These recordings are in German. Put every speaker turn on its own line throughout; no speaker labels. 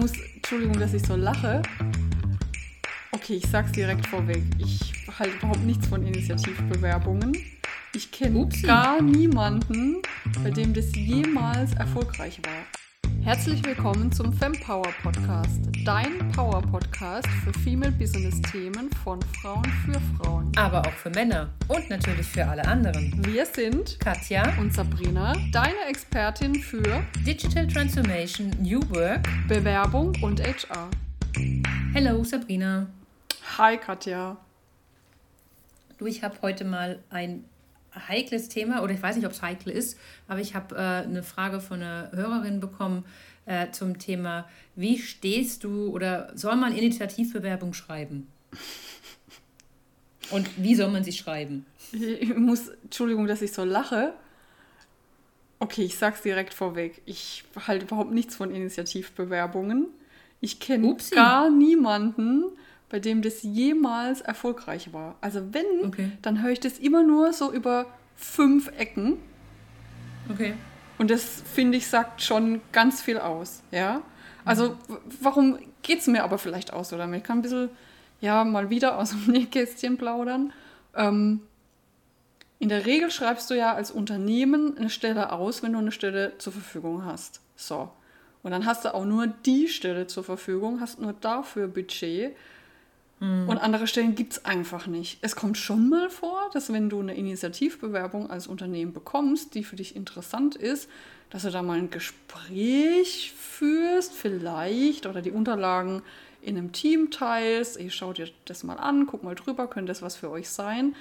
muss, Entschuldigung, dass ich so lache. Okay, ich sag's direkt vorweg. Ich halte überhaupt nichts von Initiativbewerbungen. Ich kenne gar niemanden, bei dem das jemals erfolgreich war. Herzlich willkommen zum Fempower Podcast, dein Power Podcast für Female Business Themen von Frauen für Frauen.
Aber auch für Männer und natürlich für alle anderen.
Wir sind
Katja
und Sabrina, deine Expertin für
Digital Transformation, New Work,
Bewerbung und HR.
Hello Sabrina.
Hi Katja.
Du, ich habe heute mal ein heikles Thema, oder ich weiß nicht, ob es heikel ist, aber ich habe äh, eine Frage von einer Hörerin bekommen äh, zum Thema, wie stehst du oder soll man Initiativbewerbung schreiben? Und wie soll man sie schreiben?
Ich muss, Entschuldigung, dass ich so lache. Okay, ich sag's direkt vorweg. Ich halte überhaupt nichts von Initiativbewerbungen. Ich kenne gar niemanden, bei dem das jemals erfolgreich war. Also wenn, okay. dann höre ich das immer nur so über fünf Ecken.
Okay.
Und das, finde ich, sagt schon ganz viel aus. Ja. Also, mhm. warum geht es mir aber vielleicht aus so damit? Ich kann ein bisschen, ja, mal wieder aus dem Nähkästchen plaudern. Ähm, in der Regel schreibst du ja als Unternehmen eine Stelle aus, wenn du eine Stelle zur Verfügung hast. So. Und dann hast du auch nur die Stelle zur Verfügung, hast nur dafür Budget. Mhm. Und andere Stellen gibt es einfach nicht. Es kommt schon mal vor, dass wenn du eine Initiativbewerbung als Unternehmen bekommst, die für dich interessant ist, dass du da mal ein Gespräch führst, vielleicht, oder die Unterlagen in einem Team teilst. Ihr schaut dir das mal an, guck mal drüber, könnte das was für euch sein.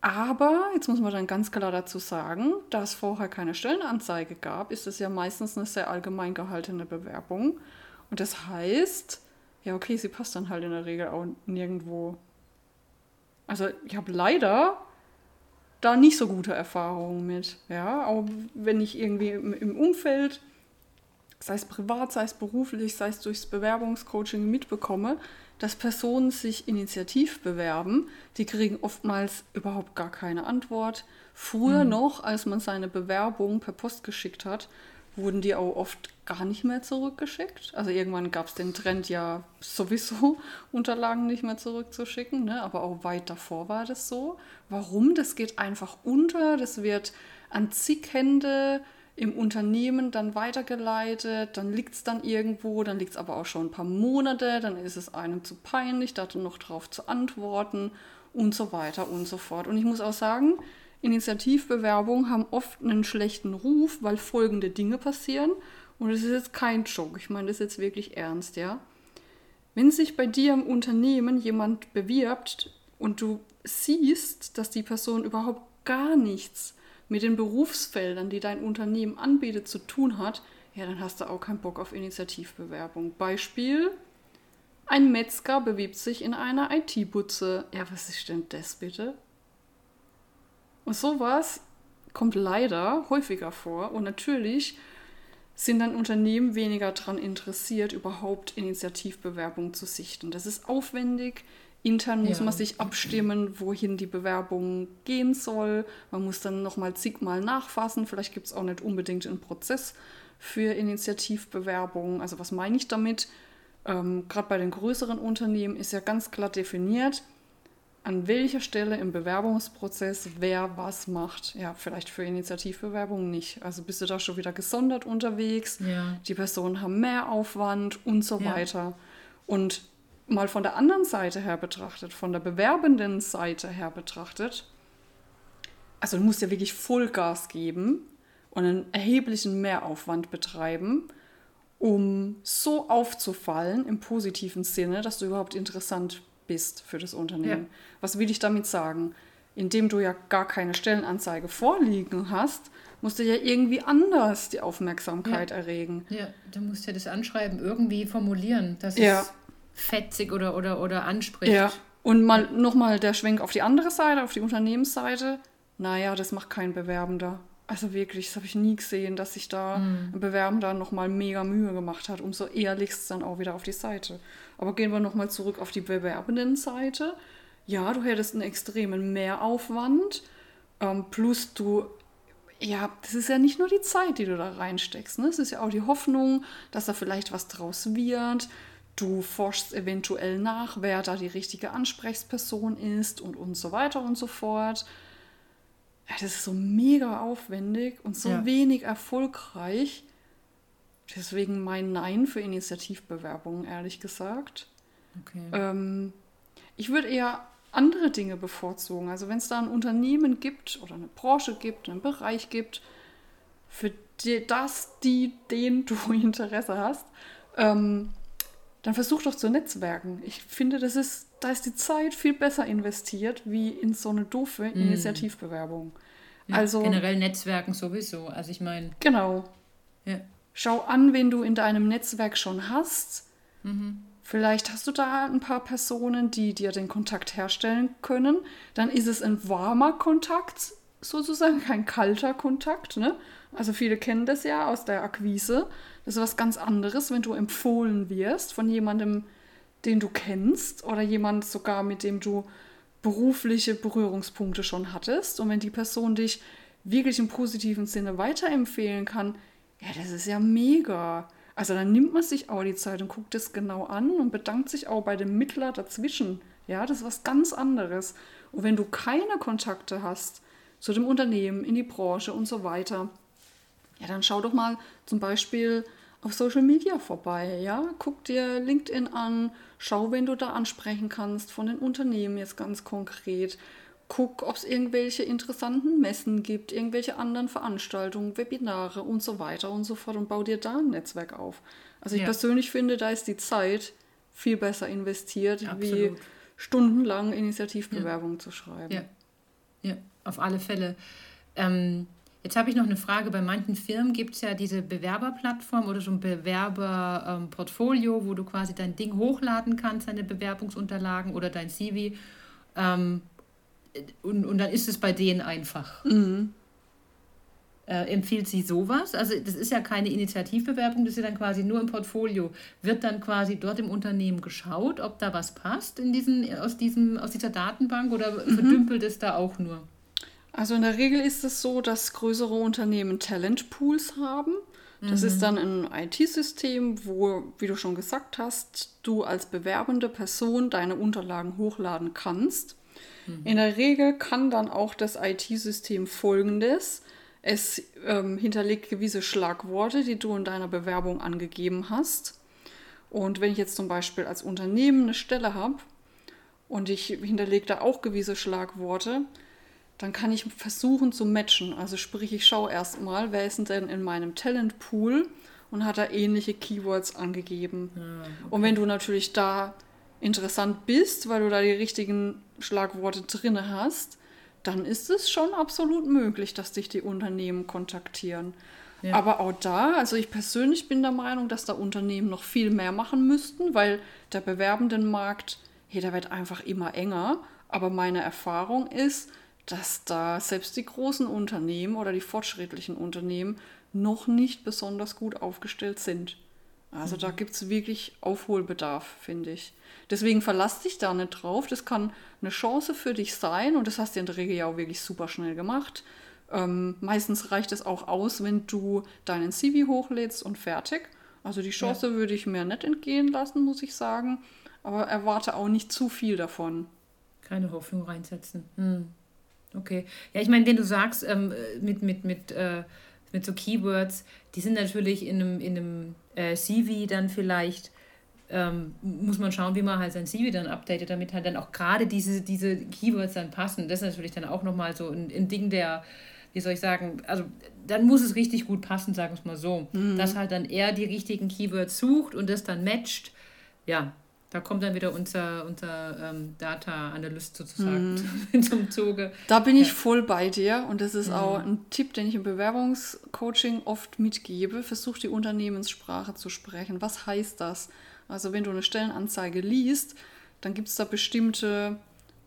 Aber, jetzt muss man dann ganz klar dazu sagen, da es vorher keine Stellenanzeige gab, ist es ja meistens eine sehr allgemein gehaltene Bewerbung. Und das heißt, ja, okay, sie passt dann halt in der Regel auch nirgendwo. Also ich habe leider da nicht so gute Erfahrungen mit. Ja, auch wenn ich irgendwie im, im Umfeld, sei es privat, sei es beruflich, sei es durchs Bewerbungscoaching mitbekomme, dass Personen sich initiativ bewerben, die kriegen oftmals überhaupt gar keine Antwort. Früher mhm. noch, als man seine Bewerbung per Post geschickt hat, wurden die auch oft gar nicht mehr zurückgeschickt. Also irgendwann gab es den Trend ja sowieso Unterlagen nicht mehr zurückzuschicken, ne? aber auch weit davor war das so. Warum? Das geht einfach unter, das wird an zig Hände im Unternehmen dann weitergeleitet, dann liegt es dann irgendwo, dann liegt es aber auch schon ein paar Monate, dann ist es einem zu peinlich, da noch drauf zu antworten und so weiter und so fort. Und ich muss auch sagen, Initiativbewerbungen haben oft einen schlechten Ruf, weil folgende Dinge passieren. Und das ist jetzt kein Joke, ich meine das ist jetzt wirklich ernst, ja. Wenn sich bei dir im Unternehmen jemand bewirbt und du siehst, dass die Person überhaupt gar nichts mit den Berufsfeldern, die dein Unternehmen anbietet, zu tun hat, ja, dann hast du auch keinen Bock auf Initiativbewerbung. Beispiel: Ein Metzger bewirbt sich in einer IT-Butze. Ja, was ist denn das bitte? Und sowas kommt leider häufiger vor. Und natürlich sind dann Unternehmen weniger daran interessiert, überhaupt Initiativbewerbungen zu sichten. Das ist aufwendig. Intern muss ja. man sich abstimmen, wohin die Bewerbung gehen soll. Man muss dann nochmal zigmal nachfassen. Vielleicht gibt es auch nicht unbedingt einen Prozess für Initiativbewerbungen. Also was meine ich damit? Ähm, Gerade bei den größeren Unternehmen ist ja ganz klar definiert, an welcher Stelle im Bewerbungsprozess wer was macht. Ja, vielleicht für Initiativbewerbungen nicht. Also bist du da schon wieder gesondert unterwegs. Ja. Die Personen haben mehr Aufwand und so ja. weiter. Und mal von der anderen Seite her betrachtet, von der bewerbenden Seite her betrachtet, also du musst ja wirklich Vollgas geben und einen erheblichen Mehraufwand betreiben, um so aufzufallen im positiven Sinne, dass du überhaupt interessant bist für das Unternehmen. Ja. Was will ich damit sagen? Indem du ja gar keine Stellenanzeige vorliegen hast, musst du ja irgendwie anders die Aufmerksamkeit
ja.
erregen.
Ja, du musst ja das Anschreiben irgendwie formulieren, dass ja. es fetzig oder, oder, oder anspricht. Ja,
und mal nochmal der Schwenk auf die andere Seite, auf die Unternehmensseite. Naja, das macht kein Bewerbender. Also wirklich, das habe ich nie gesehen, dass sich da mm. ein Bewerbender nochmal mega Mühe gemacht hat. Umso ehrlichst dann auch wieder auf die Seite. Aber gehen wir nochmal zurück auf die bewerbenden Seite. Ja, du hättest einen extremen Mehraufwand. Ähm, plus du ja, das ist ja nicht nur die Zeit, die du da reinsteckst. Ne? Es ist ja auch die Hoffnung, dass da vielleicht was draus wird. Du forschst eventuell nach, wer da die richtige Ansprechperson ist und, und so weiter und so fort. Das ist so mega aufwendig und so ja. wenig erfolgreich. Deswegen mein Nein für Initiativbewerbungen, ehrlich gesagt. Okay. Ähm, ich würde eher andere Dinge bevorzugen. Also wenn es da ein Unternehmen gibt oder eine Branche gibt, einen Bereich gibt, für die, das, die, den du Interesse hast, ähm, dann versuch doch zu netzwerken. Ich finde, das ist, da ist die Zeit viel besser investiert, wie in so eine doofe mhm. Initiativbewerbung.
Ja, also, generell Netzwerken sowieso. Also ich meine.
Genau. Ja. Schau an, wen du in deinem Netzwerk schon hast. Mhm. Vielleicht hast du da ein paar Personen, die dir den Kontakt herstellen können. Dann ist es ein warmer Kontakt, sozusagen, kein kalter Kontakt. Ne? Also viele kennen das ja aus der Akquise. Das ist was ganz anderes, wenn du empfohlen wirst von jemandem, den du kennst oder jemand sogar, mit dem du berufliche Berührungspunkte schon hattest. Und wenn die Person dich wirklich im positiven Sinne weiterempfehlen kann, ja, das ist ja mega. Also dann nimmt man sich auch die Zeit und guckt es genau an und bedankt sich auch bei dem Mittler dazwischen. Ja, das ist was ganz anderes. Und wenn du keine Kontakte hast zu dem Unternehmen, in die Branche und so weiter, ja, dann schau doch mal zum Beispiel auf Social Media vorbei. Ja, guck dir LinkedIn an, schau, wen du da ansprechen kannst von den Unternehmen jetzt ganz konkret guck, ob es irgendwelche interessanten Messen gibt, irgendwelche anderen Veranstaltungen, Webinare und so weiter und so fort und bau dir da ein Netzwerk auf. Also ich ja. persönlich finde, da ist die Zeit viel besser investiert, Absolut. wie stundenlang Initiativbewerbungen ja. zu schreiben.
Ja. ja, auf alle Fälle. Ähm, jetzt habe ich noch eine Frage. Bei manchen Firmen gibt es ja diese Bewerberplattform oder so ein Bewerberportfolio, ähm, wo du quasi dein Ding hochladen kannst, deine Bewerbungsunterlagen oder dein CV. Ähm, und, und dann ist es bei denen einfach. Mhm. Äh, empfiehlt sie sowas? Also das ist ja keine Initiativbewerbung, das ist ja dann quasi nur im Portfolio. Wird dann quasi dort im Unternehmen geschaut, ob da was passt in diesen, aus, diesem, aus dieser Datenbank oder mhm. verdümpelt es da auch nur?
Also in der Regel ist es so, dass größere Unternehmen Talentpools haben. Das mhm. ist dann ein IT-System, wo, wie du schon gesagt hast, du als bewerbende Person deine Unterlagen hochladen kannst. Mhm. In der Regel kann dann auch das IT-System folgendes. Es ähm, hinterlegt gewisse Schlagworte, die du in deiner Bewerbung angegeben hast. Und wenn ich jetzt zum Beispiel als Unternehmen eine Stelle habe und ich hinterlege da auch gewisse Schlagworte, dann kann ich versuchen zu matchen. Also sprich, ich schaue erstmal, wer ist denn in meinem Talentpool und hat da ähnliche Keywords angegeben. Ja, ah, okay. Und wenn du natürlich da interessant bist, weil du da die richtigen Schlagworte drin hast, dann ist es schon absolut möglich, dass dich die Unternehmen kontaktieren. Ja. Aber auch da, also ich persönlich bin der Meinung, dass da Unternehmen noch viel mehr machen müssten, weil der Bewerbendenmarkt, hey, der wird einfach immer enger. Aber meine Erfahrung ist, dass da selbst die großen Unternehmen oder die fortschrittlichen Unternehmen noch nicht besonders gut aufgestellt sind. Also mhm. da gibt es wirklich Aufholbedarf, finde ich. Deswegen verlass dich da nicht drauf. Das kann eine Chance für dich sein und das hast du in der Regel ja auch wirklich super schnell gemacht. Ähm, meistens reicht es auch aus, wenn du deinen CV hochlädst und fertig. Also die Chance ja. würde ich mir nicht entgehen lassen, muss ich sagen. Aber erwarte auch nicht zu viel davon.
Keine Hoffnung reinsetzen. Hm. Okay. Ja, ich meine, wenn du sagst, ähm, mit, mit, mit, äh, mit so Keywords, die sind natürlich in einem, in einem äh, CV dann vielleicht ähm, muss man schauen, wie man halt sein CV dann updatet, damit halt dann auch gerade diese, diese Keywords dann passen. Das ist natürlich dann auch nochmal so ein, ein Ding der, wie soll ich sagen, also dann muss es richtig gut passen, sagen wir es mal so. Mhm. Dass halt dann er die richtigen Keywords sucht und das dann matcht. Ja, da kommt dann wieder unser, unser ähm, Data Analyst sozusagen mhm. zum Zuge.
Da bin ich ja. voll bei dir und das ist mhm. auch ein Tipp, den ich im Bewerbungscoaching oft mitgebe. Versuch die Unternehmenssprache zu sprechen. Was heißt das? Also wenn du eine Stellenanzeige liest, dann gibt es da bestimmte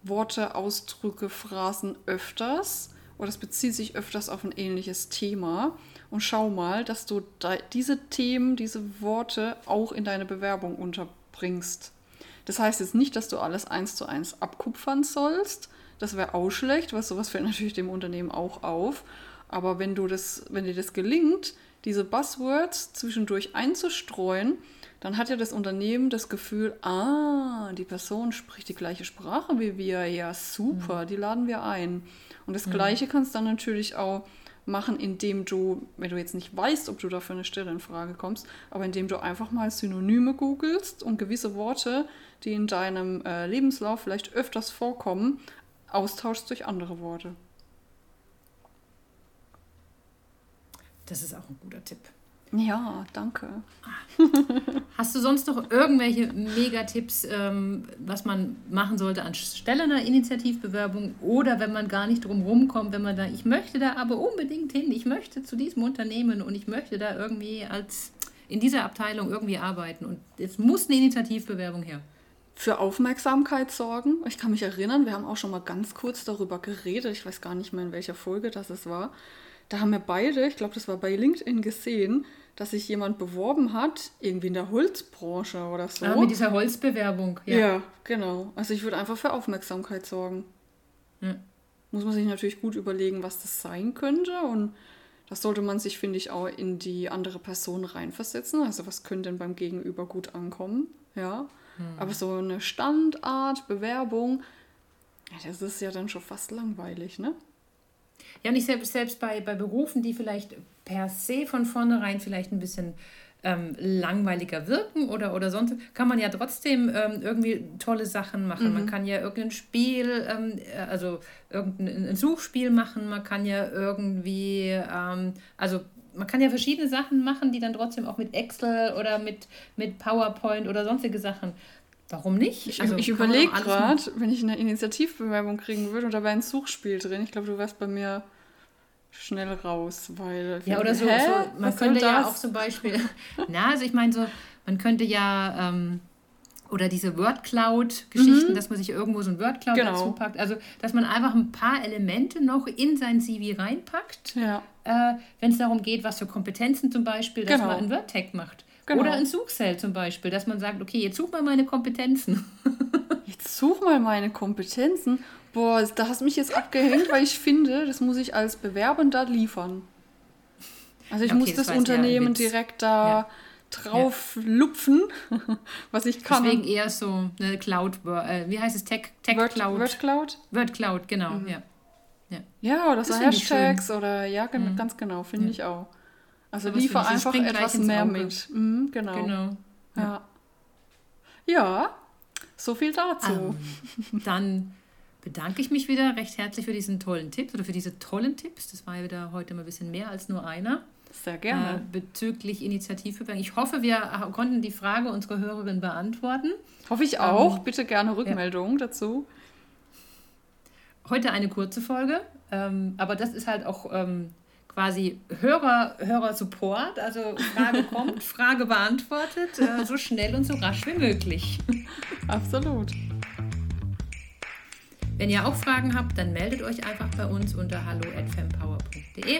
Worte, Ausdrücke, Phrasen öfters oder es bezieht sich öfters auf ein ähnliches Thema. Und schau mal, dass du diese Themen, diese Worte auch in deine Bewerbung unterbringst. Das heißt jetzt nicht, dass du alles eins zu eins abkupfern sollst. Das wäre auch schlecht, weil sowas fällt natürlich dem Unternehmen auch auf. Aber wenn du das, wenn dir das gelingt, diese Buzzwords zwischendurch einzustreuen, dann hat ja das Unternehmen das Gefühl, ah, die Person spricht die gleiche Sprache wie wir, ja super, mhm. die laden wir ein. Und das mhm. Gleiche kannst du dann natürlich auch machen, indem du, wenn du jetzt nicht weißt, ob du da für eine Stelle in Frage kommst, aber indem du einfach mal Synonyme googelst und gewisse Worte, die in deinem äh, Lebenslauf vielleicht öfters vorkommen, austauschst durch andere Worte.
Das ist auch ein guter Tipp.
Ja, danke.
Hast du sonst noch irgendwelche Megatipps, ähm, was man machen sollte anstelle einer Initiativbewerbung oder wenn man gar nicht drum rumkommt, wenn man da, ich möchte da aber unbedingt hin, ich möchte zu diesem Unternehmen und ich möchte da irgendwie als in dieser Abteilung irgendwie arbeiten und es muss eine Initiativbewerbung her.
Für Aufmerksamkeit sorgen. Ich kann mich erinnern, wir haben auch schon mal ganz kurz darüber geredet. Ich weiß gar nicht mehr, in welcher Folge das es war da haben wir beide, ich glaube, das war bei LinkedIn gesehen, dass sich jemand beworben hat, irgendwie in der Holzbranche oder so.
Ah, mit dieser Holzbewerbung,
ja. Ja, genau. Also ich würde einfach für Aufmerksamkeit sorgen. Ja. Muss man sich natürlich gut überlegen, was das sein könnte und das sollte man sich, finde ich, auch in die andere Person reinversetzen. Also was könnte denn beim Gegenüber gut ankommen, ja. Hm. Aber so eine Standart, Bewerbung, das ist ja dann schon fast langweilig, ne?
Ja, und ich selbst, selbst bei, bei Berufen, die vielleicht per se von vornherein vielleicht ein bisschen ähm, langweiliger wirken oder, oder sonst, kann man ja trotzdem ähm, irgendwie tolle Sachen machen. Mhm. Man kann ja irgendein Spiel, ähm, äh, also irgendein Suchspiel machen, man kann ja irgendwie, ähm, also man kann ja verschiedene Sachen machen, die dann trotzdem auch mit Excel oder mit, mit PowerPoint oder sonstige Sachen Warum nicht?
Ich, also, ich überlege gerade, wenn ich eine Initiativbewerbung kriegen würde und da wäre ein Suchspiel drin. Ich glaube, du wärst bei mir schnell raus, weil.
Ja, oder so, so man könnte ja auch zum Beispiel. na, also ich meine so, man könnte ja. Ähm, oder diese Word-Cloud-Geschichten, mhm. dass man sich irgendwo so ein Word-Cloud genau. dazu packt. Also, dass man einfach ein paar Elemente noch in sein CV reinpackt, ja. äh, wenn es darum geht, was für Kompetenzen zum Beispiel, dass genau. man ein Word-Tag macht. Genau. Oder ein Suchcell zum Beispiel, dass man sagt, okay, jetzt such mal meine Kompetenzen.
jetzt such mal meine Kompetenzen. Boah, da hast du mich jetzt abgehängt, weil ich finde, das muss ich als Bewerbender liefern. Also ich okay, muss das, das Unternehmen direkt da ja. Drauf ja. lupfen, was ich kann.
Deswegen eher so eine Cloud, äh, wie heißt es, Tech, Tech
Word, Cloud? Word Cloud?
Word Cloud, genau, mhm. ja.
Ja, ja oder so Hashtags oder ja, mhm. ganz genau, finde ich auch. Also Aber liefer einfach etwas mehr mit. Mhm, genau. genau. Ja. ja, so viel dazu. Um,
ähm, dann bedanke ich mich wieder recht herzlich für diesen tollen Tipp oder für diese tollen Tipps. Das war ja wieder heute mal ein bisschen mehr als nur einer.
Sehr gerne.
Äh, bezüglich Initiativbewerbung. Ich hoffe, wir konnten die Frage unserer Hörerin beantworten.
Hoffe ich auch. Ähm, Bitte gerne Rückmeldung ja. dazu.
Heute eine kurze Folge, ähm, aber das ist halt auch ähm, quasi Hörer, Hörer-Support. Also Frage kommt, Frage beantwortet, äh, so schnell und so rasch wie möglich.
Absolut.
Wenn ihr auch Fragen habt, dann meldet euch einfach bei uns unter hallo@fempower.de.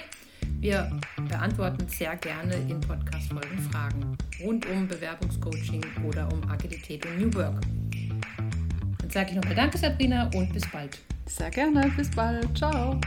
Wir beantworten sehr gerne in Podcast-Folgen Fragen rund um Bewerbungscoaching oder um Agilität und New Work. Dann sage ich nochmal Danke, Sabrina, und bis bald.
Sehr gerne, bis bald. Ciao.